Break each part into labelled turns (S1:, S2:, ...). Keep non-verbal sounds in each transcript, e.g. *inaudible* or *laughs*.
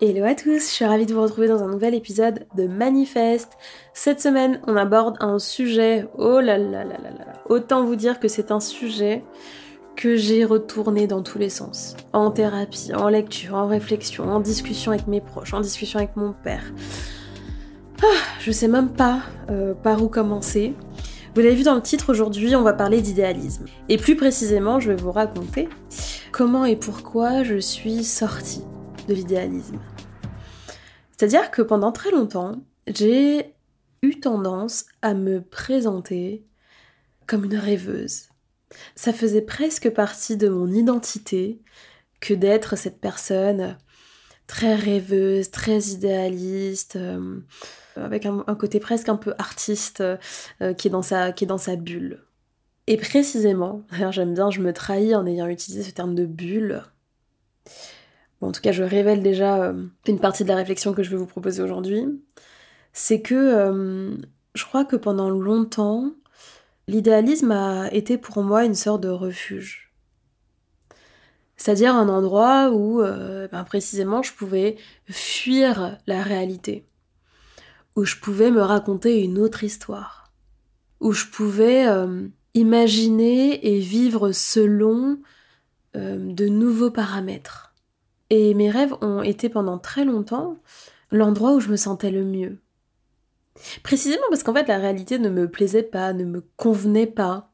S1: Hello à tous, je suis ravie de vous retrouver dans un nouvel épisode de Manifeste. Cette semaine, on aborde un sujet, oh là là là là là, autant vous dire que c'est un sujet que j'ai retourné dans tous les sens. En thérapie, en lecture, en réflexion, en discussion avec mes proches, en discussion avec mon père. Ah, je sais même pas euh, par où commencer. Vous l'avez vu dans le titre, aujourd'hui on va parler d'idéalisme. Et plus précisément, je vais vous raconter comment et pourquoi je suis sortie de l'idéalisme. C'est-à-dire que pendant très longtemps, j'ai eu tendance à me présenter comme une rêveuse. Ça faisait presque partie de mon identité que d'être cette personne très rêveuse, très idéaliste, euh, avec un, côté presque un peu artiste euh, qui, est dans sa, bulle. Et précisément, *laughs* j'aime bien, je me trahis en ayant utilisé ce terme de bulle. en tout cas, je révèle déjà euh, une partie de la réflexion que je vais vous proposer aujourd'hui. C'est que je crois que pendant longtemps, l'idéalisme a été pour moi une sorte de refuge. C'est-à-dire un endroit où, ben, précisément, je pouvais fuir la réalité où je pouvais me raconter une autre histoire, où je pouvais euh, imaginer et vivre selon euh, de nouveaux paramètres. Et mes rêves ont été pendant très longtemps l'endroit où je me sentais le mieux. Précisément parce qu'en fait la réalité ne me plaisait pas, ne me convenait pas.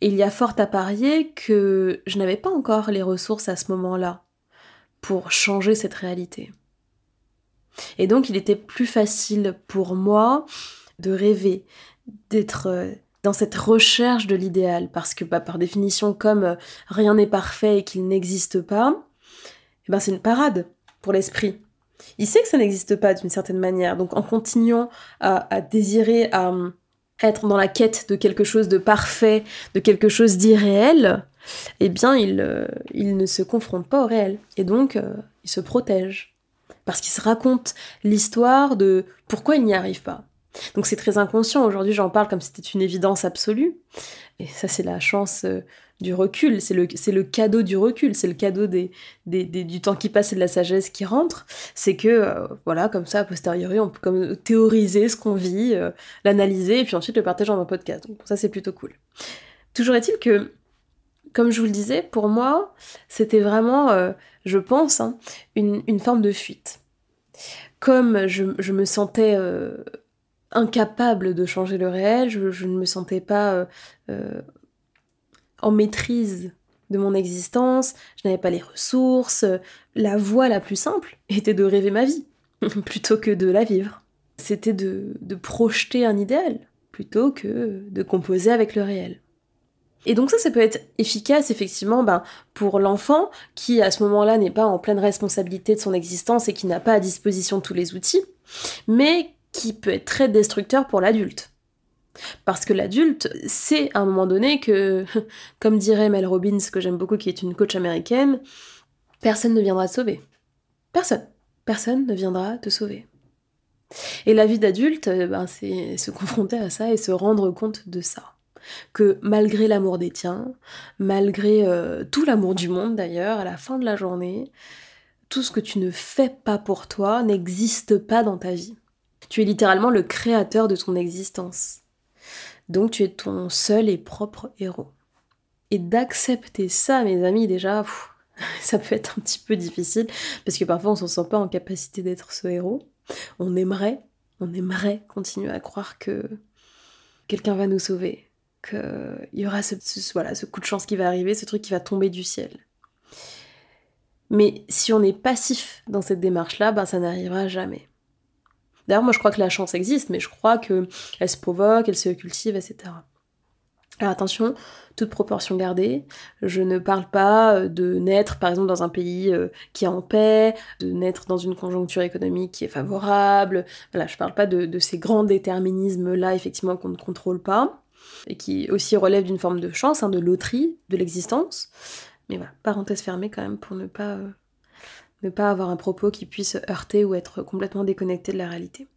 S1: Il y a fort à parier que je n'avais pas encore les ressources à ce moment-là pour changer cette réalité. Et donc il était plus facile pour moi de rêver, d'être euh, dans cette recherche de l'idéal, parce que bah, par définition, comme euh, rien n'est parfait et qu'il n'existe pas, eh ben, c'est une parade pour l'esprit. Il sait que ça n'existe pas d'une certaine manière, donc en continuant à, désirer, à, être dans la quête de quelque chose de parfait, de quelque chose d'irréel, eh bien il, euh, ne se confronte pas au réel, et donc il se protège parce qu'il se raconte l'histoire de pourquoi il n'y arrive pas. Donc c'est très inconscient, aujourd'hui j'en parle comme si c'était une évidence absolue, et ça c'est la chance euh, du recul, c'est le, le cadeau du recul, c'est le cadeau des, du temps qui passe et de la sagesse qui rentre, c'est que, euh, voilà, comme ça, a posteriori, on peut comme théoriser ce qu'on vit, euh, l'analyser, et puis ensuite le partager dans un podcast, donc ça c'est plutôt cool. Toujours est-il que comme je vous le disais, pour moi, c'était vraiment, je pense, hein, une, forme de fuite. Comme je, me sentais incapable de changer le réel, je, ne me sentais pas euh, en maîtrise de mon existence, je n'avais pas les ressources, la voie la plus simple *laughs* était de rêver ma vie, *laughs* plutôt que de la vivre. C'était de projeter un idéal, plutôt que de composer avec le réel. Et donc ça, ça peut être efficace effectivement ben, pour l'enfant qui à ce moment-là n'est pas en pleine responsabilité de son existence et qui n'a pas à disposition tous les outils, mais qui peut être très destructeur pour l'adulte. Parce que l'adulte sait à un moment donné que, *laughs* comme dirait Mel Robbins, que j'aime beaucoup, qui est une coach américaine, personne ne viendra te sauver. Personne. Personne ne viendra te sauver. Et la vie d'adulte, ben, c'est se confronter à ça et se rendre compte de ça que malgré l'amour des tiens, malgré euh, tout l'amour du monde d'ailleurs, à la fin de la journée, tout ce que tu ne fais pas pour toi n'existe pas dans ta vie. Tu es littéralement le créateur de ton existence. Donc tu es ton seul et propre héros. Et d'accepter ça, mes amis, déjà, *laughs* ça peut être un petit peu difficile, parce que parfois on ne se sent pas en capacité d'être ce héros. On aimerait, on aimerait continuer à croire que quelqu'un va nous sauver, qu'il y aura ce, voilà, ce coup de chance qui va arriver, ce truc qui va tomber du ciel. Mais si on est passif dans cette démarche-là, ben ça n'arrivera jamais. Moi je crois que la chance existe, mais je crois qu'elle se provoque, elle se cultive, etc. Alors attention, toute proportion gardée, je ne parle pas de naître par exemple dans un pays euh, qui est en paix, de naître dans une conjoncture économique qui est favorable, voilà, je parle pas de, ces grands déterminismes-là effectivement qu'on ne contrôle pas et qui aussi relève d'une forme de chance, hein, de loterie de l'existence. Mais voilà, parenthèse fermée quand même pour ne pas, euh, ne pas avoir un propos qui puisse heurter ou être complètement déconnecté de la réalité.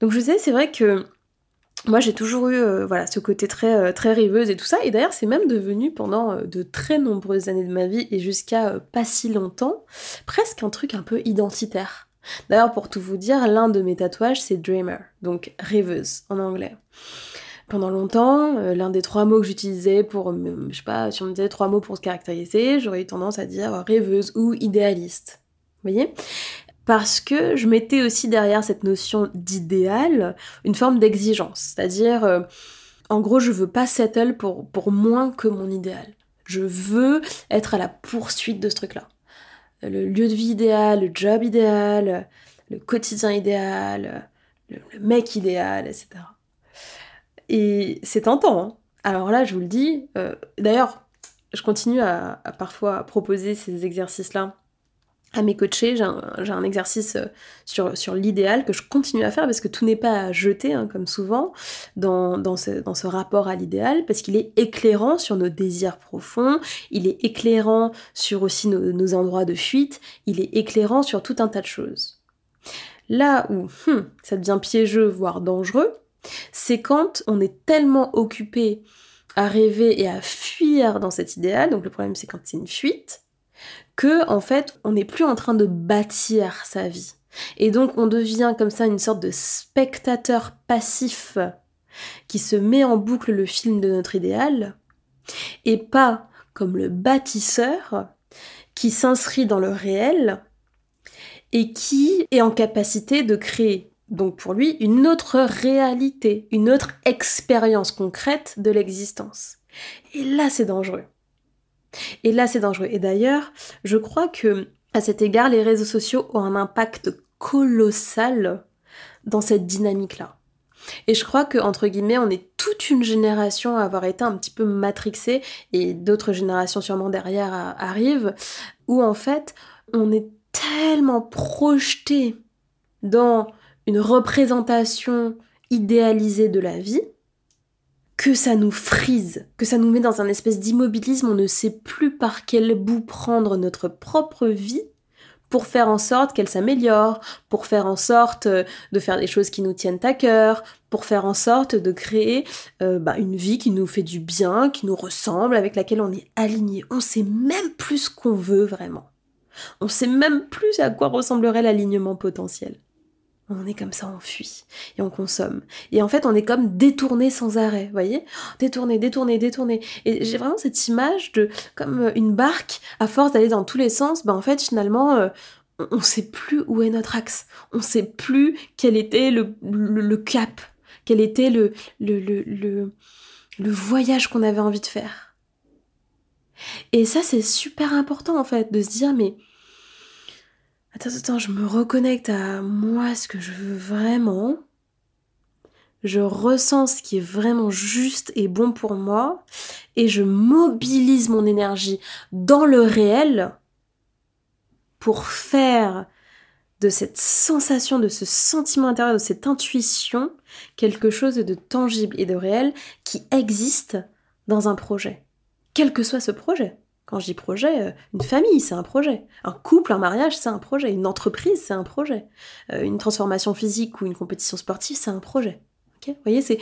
S1: Donc je disais, c'est vrai que moi j'ai toujours eu euh, voilà ce côté très euh, rêveuse et tout ça et d'ailleurs c'est même devenu pendant euh, de très nombreuses années de ma vie et jusqu'à pas si longtemps presque un truc un peu identitaire. D'ailleurs pour tout vous dire, l'un de mes tatouages c'est dreamer, donc rêveuse en anglais. Pendant longtemps, l'un des trois mots que j'utilisais pour, je sais pas, si on me disait trois mots pour se caractériser, j'aurais eu tendance à dire rêveuse ou idéaliste. Vous voyez? Parce que je mettais aussi derrière cette notion d'idéal une forme d'exigence. C'est-à-dire, euh, en gros, je veux pas settle pour, pour moins que mon idéal. Je veux être à la poursuite de ce truc-là. Le lieu de vie idéal, le job idéal, le quotidien idéal, le, mec idéal, etc. Et c'est tentant. Hein. Alors là, je vous le dis. Euh, d'ailleurs, je continue à, parfois proposer ces exercices-là à mes coachés, j'ai un, exercice euh, sur, l'idéal que je continue à faire parce que tout n'est pas à jeter, hein, comme souvent, dans, ce, rapport à l'idéal, parce qu'il est éclairant sur nos désirs profonds, il est éclairant sur aussi nos, endroits de fuite, il est éclairant sur tout un tas de choses. Là où hum, ça devient piégeux, voire dangereux, c'est quand on est tellement occupé à rêver et à fuir dans cet idéal, donc le problème c'est quand c'est une fuite, que en fait on n'est plus en train de bâtir sa vie. Et donc on devient comme ça une sorte de spectateur passif qui se met en boucle le film de notre idéal, et pas comme le bâtisseur qui s'inscrit dans le réel et qui est en capacité de créer, donc pour lui, une autre réalité, une autre expérience concrète de l'existence. Et là, c'est dangereux. Et là, c'est dangereux. Et d'ailleurs, je crois que, à cet égard, les réseaux sociaux ont un impact colossal dans cette dynamique-là. Et je crois que, entre guillemets, on est toute une génération à avoir été un petit peu matrixée, et d'autres générations sûrement derrière arrivent, où en fait, on est tellement projeté dans une représentation idéalisée de la vie, que ça nous frise, que ça nous met dans un espèce d'immobilisme, on ne sait plus par quel bout prendre notre propre vie pour faire en sorte qu'elle s'améliore, pour faire en sorte euh, de faire des choses qui nous tiennent à cœur, pour faire en sorte de créer euh, bah, une vie qui nous fait du bien, qui nous ressemble, avec laquelle on est aligné. On sait même plus ce qu'on veut vraiment. On sait même plus à quoi ressemblerait l'alignement potentiel. On est comme ça, on fuit et on consomme. Et en fait, on est comme détourné sans arrêt, vous voyez? Détourné, détourné, détourné. Et j'ai vraiment cette image de comme euh, une barque, à force d'aller dans tous les sens, ben en fait, finalement, euh, on ne sait plus où est notre axe. On ne sait plus quel était le, le, cap, quel était le, le, le, le voyage qu'on avait envie de faire. Et ça, c'est super important, en fait, de se dire, mais Attends, attends, je me reconnecte à moi, ce que je veux vraiment. Je ressens ce qui est vraiment juste et bon pour moi. Et je mobilise mon énergie dans le réel pour faire de cette sensation, de ce sentiment intérieur, de cette intuition, quelque chose de tangible et de réel qui existe dans un projet. Quel que soit ce projet. Quand je projet, euh, une famille, c'est un projet. Un couple, un mariage, c'est un projet. Une entreprise, c'est un projet. Euh, une transformation physique ou une compétition sportive, c'est un projet. Vous voyez, c'est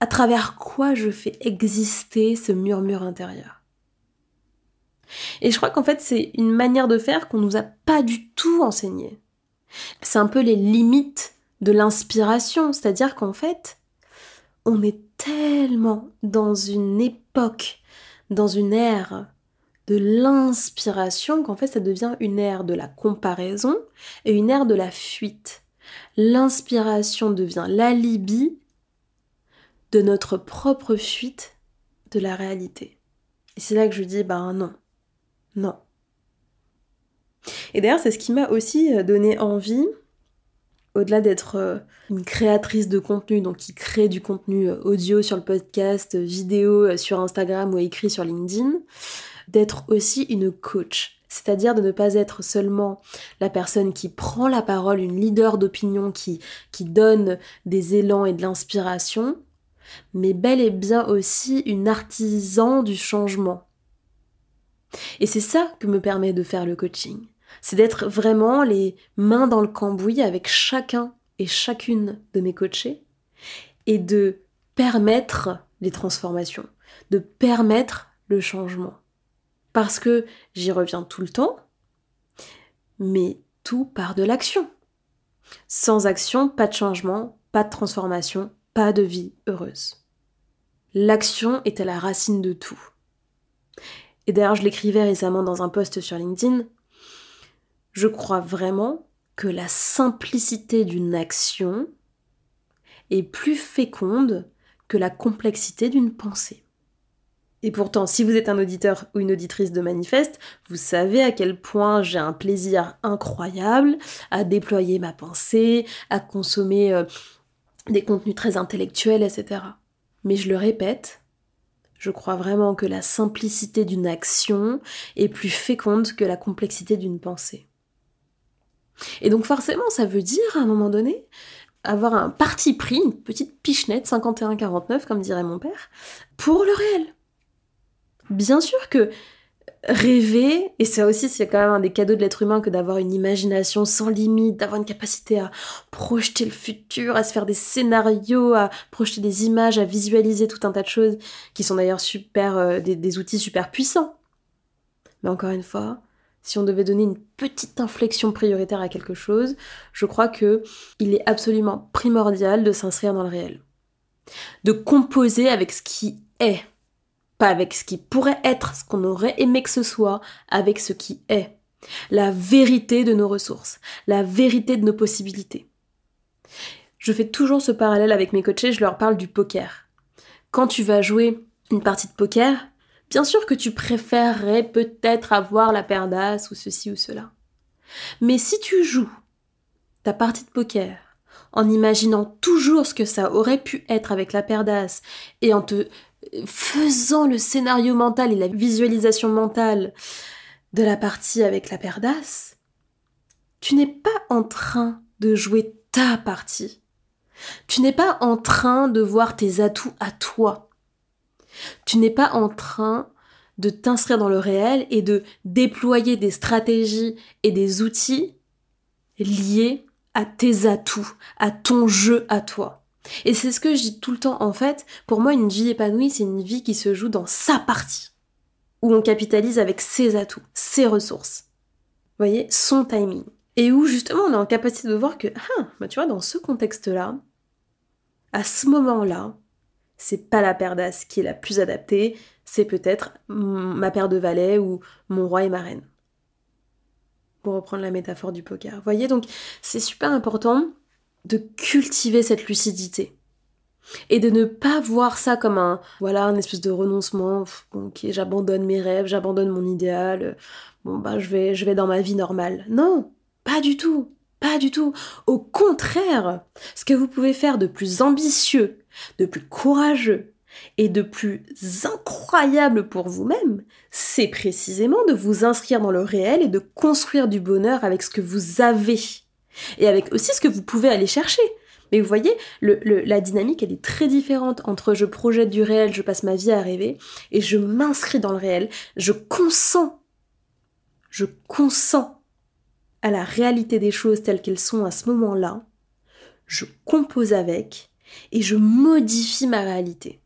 S1: à travers quoi je fais exister ce murmure intérieur? Et je crois qu'en fait, c'est une manière de faire qu'on nous a pas du tout enseigné. C'est un peu les limites de l'inspiration, c'est-à-dire qu'en fait, on est tellement dans une époque dans une ère de l'inspiration qu'en fait ça devient une ère de la comparaison et une ère de la fuite. L'inspiration devient l'alibi de notre propre fuite de la réalité. Et c'est là que je dis, ben non, non. Et d'ailleurs, c'est ce qui m'a aussi donné envie au-delà d'être euh, une créatrice de contenu, donc qui crée du contenu euh, audio sur le podcast, vidéo euh, sur Instagram ou écrit sur LinkedIn, d'être aussi une coach. C'est-à-dire de ne pas être seulement la personne qui prend la parole, une leader d'opinion qui, qui donne des élans et de l'inspiration, mais bel et bien aussi une artisan du changement. Et c'est ça que me permet de faire le coaching c'est d'être vraiment les mains dans le cambouis avec chacun et chacune de mes coachés et de permettre les transformations, de permettre le changement. Parce que j'y reviens tout le temps, mais tout part de l'action. Sans action, pas de changement, pas de transformation, pas de vie heureuse. L'action est à la racine de tout. Et d'ailleurs, je l'écrivais récemment dans un post sur LinkedIn. Je crois vraiment que la simplicité d'une action est plus féconde que la complexité d'une pensée. Et pourtant, si vous êtes un auditeur ou une auditrice de Manifeste, vous savez à quel point j'ai un plaisir incroyable à déployer ma pensée, à consommer euh, des contenus très intellectuels, etc. Mais je le répète, je crois vraiment que la simplicité d'une action est plus féconde que la complexité d'une pensée. Et donc forcément, ça veut dire, à un moment donné, avoir un parti pris, une petite pichenette 51-49, comme dirait mon père, pour le réel. Bien sûr que rêver, et ça aussi c'est quand même un des cadeaux de l'être humain que d'avoir une imagination sans limite, d'avoir une capacité à projeter le futur, à se faire des scénarios, à projeter des images, à visualiser tout un tas de choses, qui sont d'ailleurs super, euh, des, des outils super puissants. Mais encore une fois, si on devait donner une petite inflexion prioritaire à quelque chose, je crois que il est absolument primordial de s'inscrire dans le réel. De composer avec ce qui est avec ce qui pourrait être, ce qu'on aurait aimé que ce soit, avec ce qui est. La vérité de nos ressources, la vérité de nos possibilités. Je fais toujours ce parallèle avec mes coachés, je leur parle du poker. Quand tu vas jouer une partie de poker, bien sûr que tu préférerais peut-être avoir la paire d'as ou ceci ou cela. Mais si tu joues ta partie de poker en imaginant toujours ce que ça aurait pu être avec la paire d'as et en te faisant le scénario mental et la visualisation mentale de la partie avec la d'as, tu n'es pas en train de jouer ta partie. Tu n'es pas en train de voir tes atouts à toi. Tu n'es pas en train de t'inscrire dans le réel et de déployer des stratégies et des outils liés à tes atouts, à ton jeu à toi. Et c'est ce que je dis tout le temps. En fait, pour moi, une vie épanouie, c'est une vie qui se joue dans sa partie, où on capitalise avec ses atouts, ses ressources. Vous voyez, son timing. Et où justement on est en capacité de voir que, ah, bah tu vois, dans ce contexte-là, à ce moment-là, c'est pas la paire d'as qui est la plus adaptée, c'est peut-être ma paire de valets ou mon roi et ma reine. Pour reprendre la métaphore du poker. Vous voyez, donc c'est super important de cultiver cette lucidité. Et de ne pas voir ça comme un voilà un espèce de renoncement ok j'abandonne mes rêves j'abandonne mon idéal bon bah je vais je vais dans ma vie normale. Non pas du tout pas du tout. Au contraire ce que vous pouvez faire de plus ambitieux de plus courageux et de plus incroyable pour vous-même, c'est précisément de vous inscrire dans le réel et de construire du bonheur avec ce que vous avez et avec aussi ce que vous pouvez aller chercher. Mais vous voyez, la dynamique, elle est très différente entre je projette du réel, je passe ma vie à rêver, et je m'inscris dans le réel, je consens, je consens à la réalité des choses telles qu'elles sont à ce moment-là, je compose avec, et je modifie ma réalité.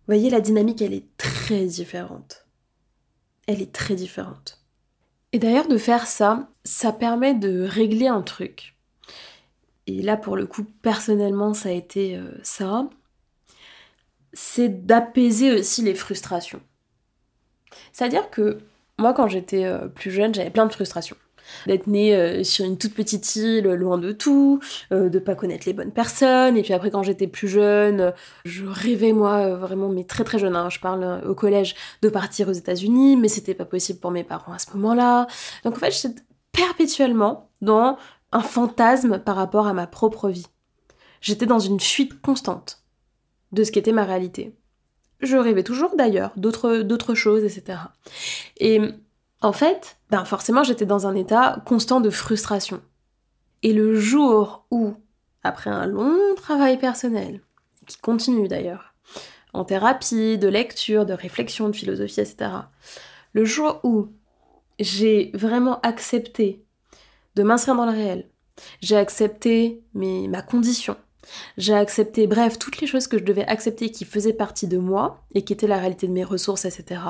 S1: Vous voyez, la dynamique, elle est très différente. Elle est très différente. Et d'ailleurs, de faire ça, ça permet de régler un truc. Et là, pour le coup, personnellement, ça a été euh, ça. C'est d'apaiser aussi les frustrations. C'est-à-dire que moi, quand j'étais euh, plus jeune, j'avais plein de frustrations d'être née euh, sur une toute petite île, loin de tout, euh, de pas connaître les bonnes personnes. Et puis après, quand j'étais plus jeune, je rêvais moi euh, vraiment, mais très très jeune, hein, je parle au collège, de partir aux États-Unis, mais c'était pas possible pour mes parents à ce moment-là. Donc en fait, j'étais perpétuellement dans un fantasme par rapport à ma propre vie. J'étais dans une fuite constante de ce qu'était ma réalité. Je rêvais toujours d'ailleurs, d'autres choses, etc. Et en fait, ben forcément j'étais dans un état constant de frustration. Et le jour où, après un long travail personnel, qui continue d'ailleurs, en thérapie, de lecture, de réflexion, de philosophie, etc., le jour où j'ai vraiment accepté de m'inscrire dans le réel, j'ai accepté mes, ma condition, J'ai accepté, bref, toutes les choses que je devais accepter qui faisaient partie de moi et qui étaient la réalité de mes ressources, etc.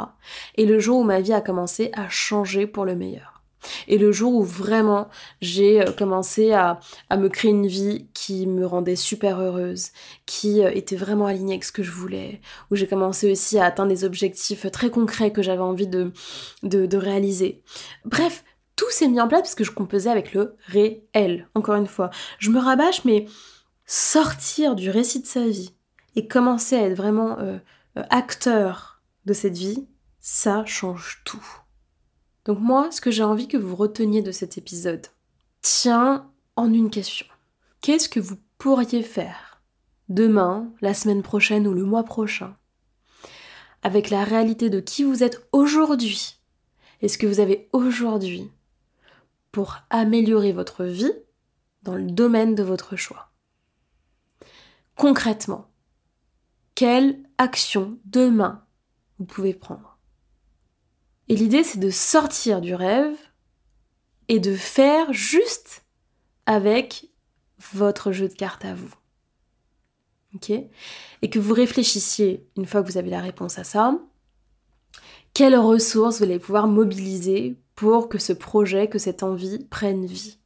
S1: Et le jour où ma vie a commencé à changer pour le meilleur. Et le jour où vraiment j'ai euh, commencé à, me créer une vie qui me rendait super heureuse, qui euh, était vraiment alignée avec ce que je voulais, où j'ai commencé aussi à atteindre des objectifs très concrets que j'avais envie de, de, réaliser. Bref, tout s'est mis en place parce que je composais avec le réel, encore une fois. Je me rabâche, mais sortir du récit de sa vie et commencer à être vraiment euh, acteur de cette vie, ça change tout. Donc moi, ce que j'ai envie que vous reteniez de cet épisode tient en une question. Qu'est-ce que vous pourriez faire demain, la semaine prochaine ou le mois prochain avec la réalité de qui vous êtes aujourd'hui et ce que vous avez aujourd'hui pour améliorer votre vie dans le domaine de votre choix? Concrètement, quelle action demain vous pouvez prendre? Et l'idée, c'est de sortir du rêve et de faire juste avec votre jeu de cartes à vous. Ok? Et que vous réfléchissiez, une fois que vous avez la réponse à ça, quelles ressources vous allez pouvoir mobiliser pour que ce projet, que cette envie prenne vie?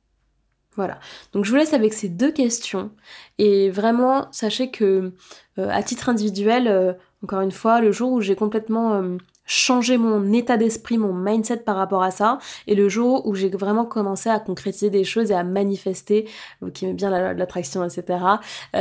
S1: Voilà. Donc je vous laisse avec ces deux questions et vraiment sachez que euh, à titre individuel, euh, encore une fois, le jour où j'ai complètement euh, changer mon état d'esprit, mon mindset par rapport à ça. Et le jour où j'ai vraiment commencé à concrétiser des choses et à manifester, vous qui aimez bien l'attraction, etc.,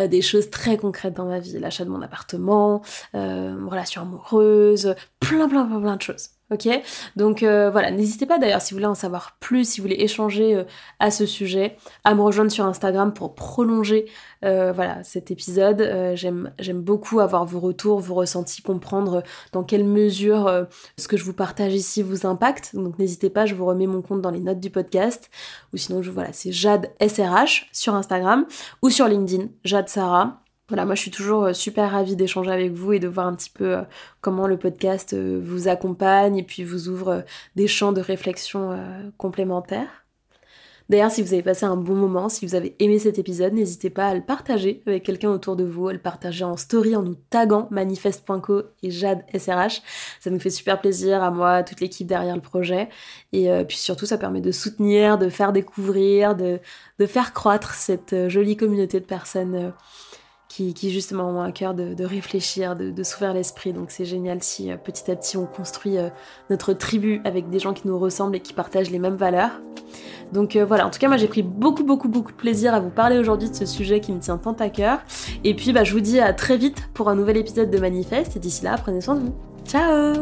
S1: des choses très concrètes dans ma vie. L'achat de mon appartement, relation amoureuse, plein, plein, plein, plein de choses. Ok Donc euh, voilà, n'hésitez pas d'ailleurs si vous voulez en savoir plus, si vous voulez échanger euh, à ce sujet, à me rejoindre sur Instagram pour prolonger euh, voilà, cet épisode. J'aime beaucoup avoir vos retours, vos ressentis, comprendre dans quelle mesure ce que je vous partage ici vous impacte. Donc n'hésitez pas, je vous remets mon compte dans les notes du podcast. Ou sinon, voilà, c'est Jade SRH sur Instagram ou sur LinkedIn, Jade Sarah. Voilà, moi je suis toujours euh, super ravie d'échanger avec vous et de voir un petit peu euh, comment le podcast euh, vous accompagne et puis vous ouvre des champs de réflexion complémentaires. D'ailleurs, si vous avez passé un bon moment, si vous avez aimé cet épisode, n'hésitez pas à le partager avec quelqu'un autour de vous, à le partager en story en nous taguant manifeste.co et Jade. Ça nous fait super plaisir à moi, à toute l'équipe derrière le projet. Et puis surtout, ça permet de soutenir, de faire découvrir, de, de faire croître cette jolie communauté de personnes qui, justement ont à cœur de, réfléchir, de, s'ouvrir l'esprit. Donc c'est génial si euh, petit à petit on construit euh, notre tribu avec des gens qui nous ressemblent et qui partagent les mêmes valeurs. Donc euh, voilà, en tout cas moi j'ai pris beaucoup beaucoup beaucoup de plaisir à vous parler aujourd'hui de ce sujet qui me tient tant à cœur. Et puis bah, je vous dis à très vite pour un nouvel épisode de Manifeste et d'ici là prenez soin de vous. Ciao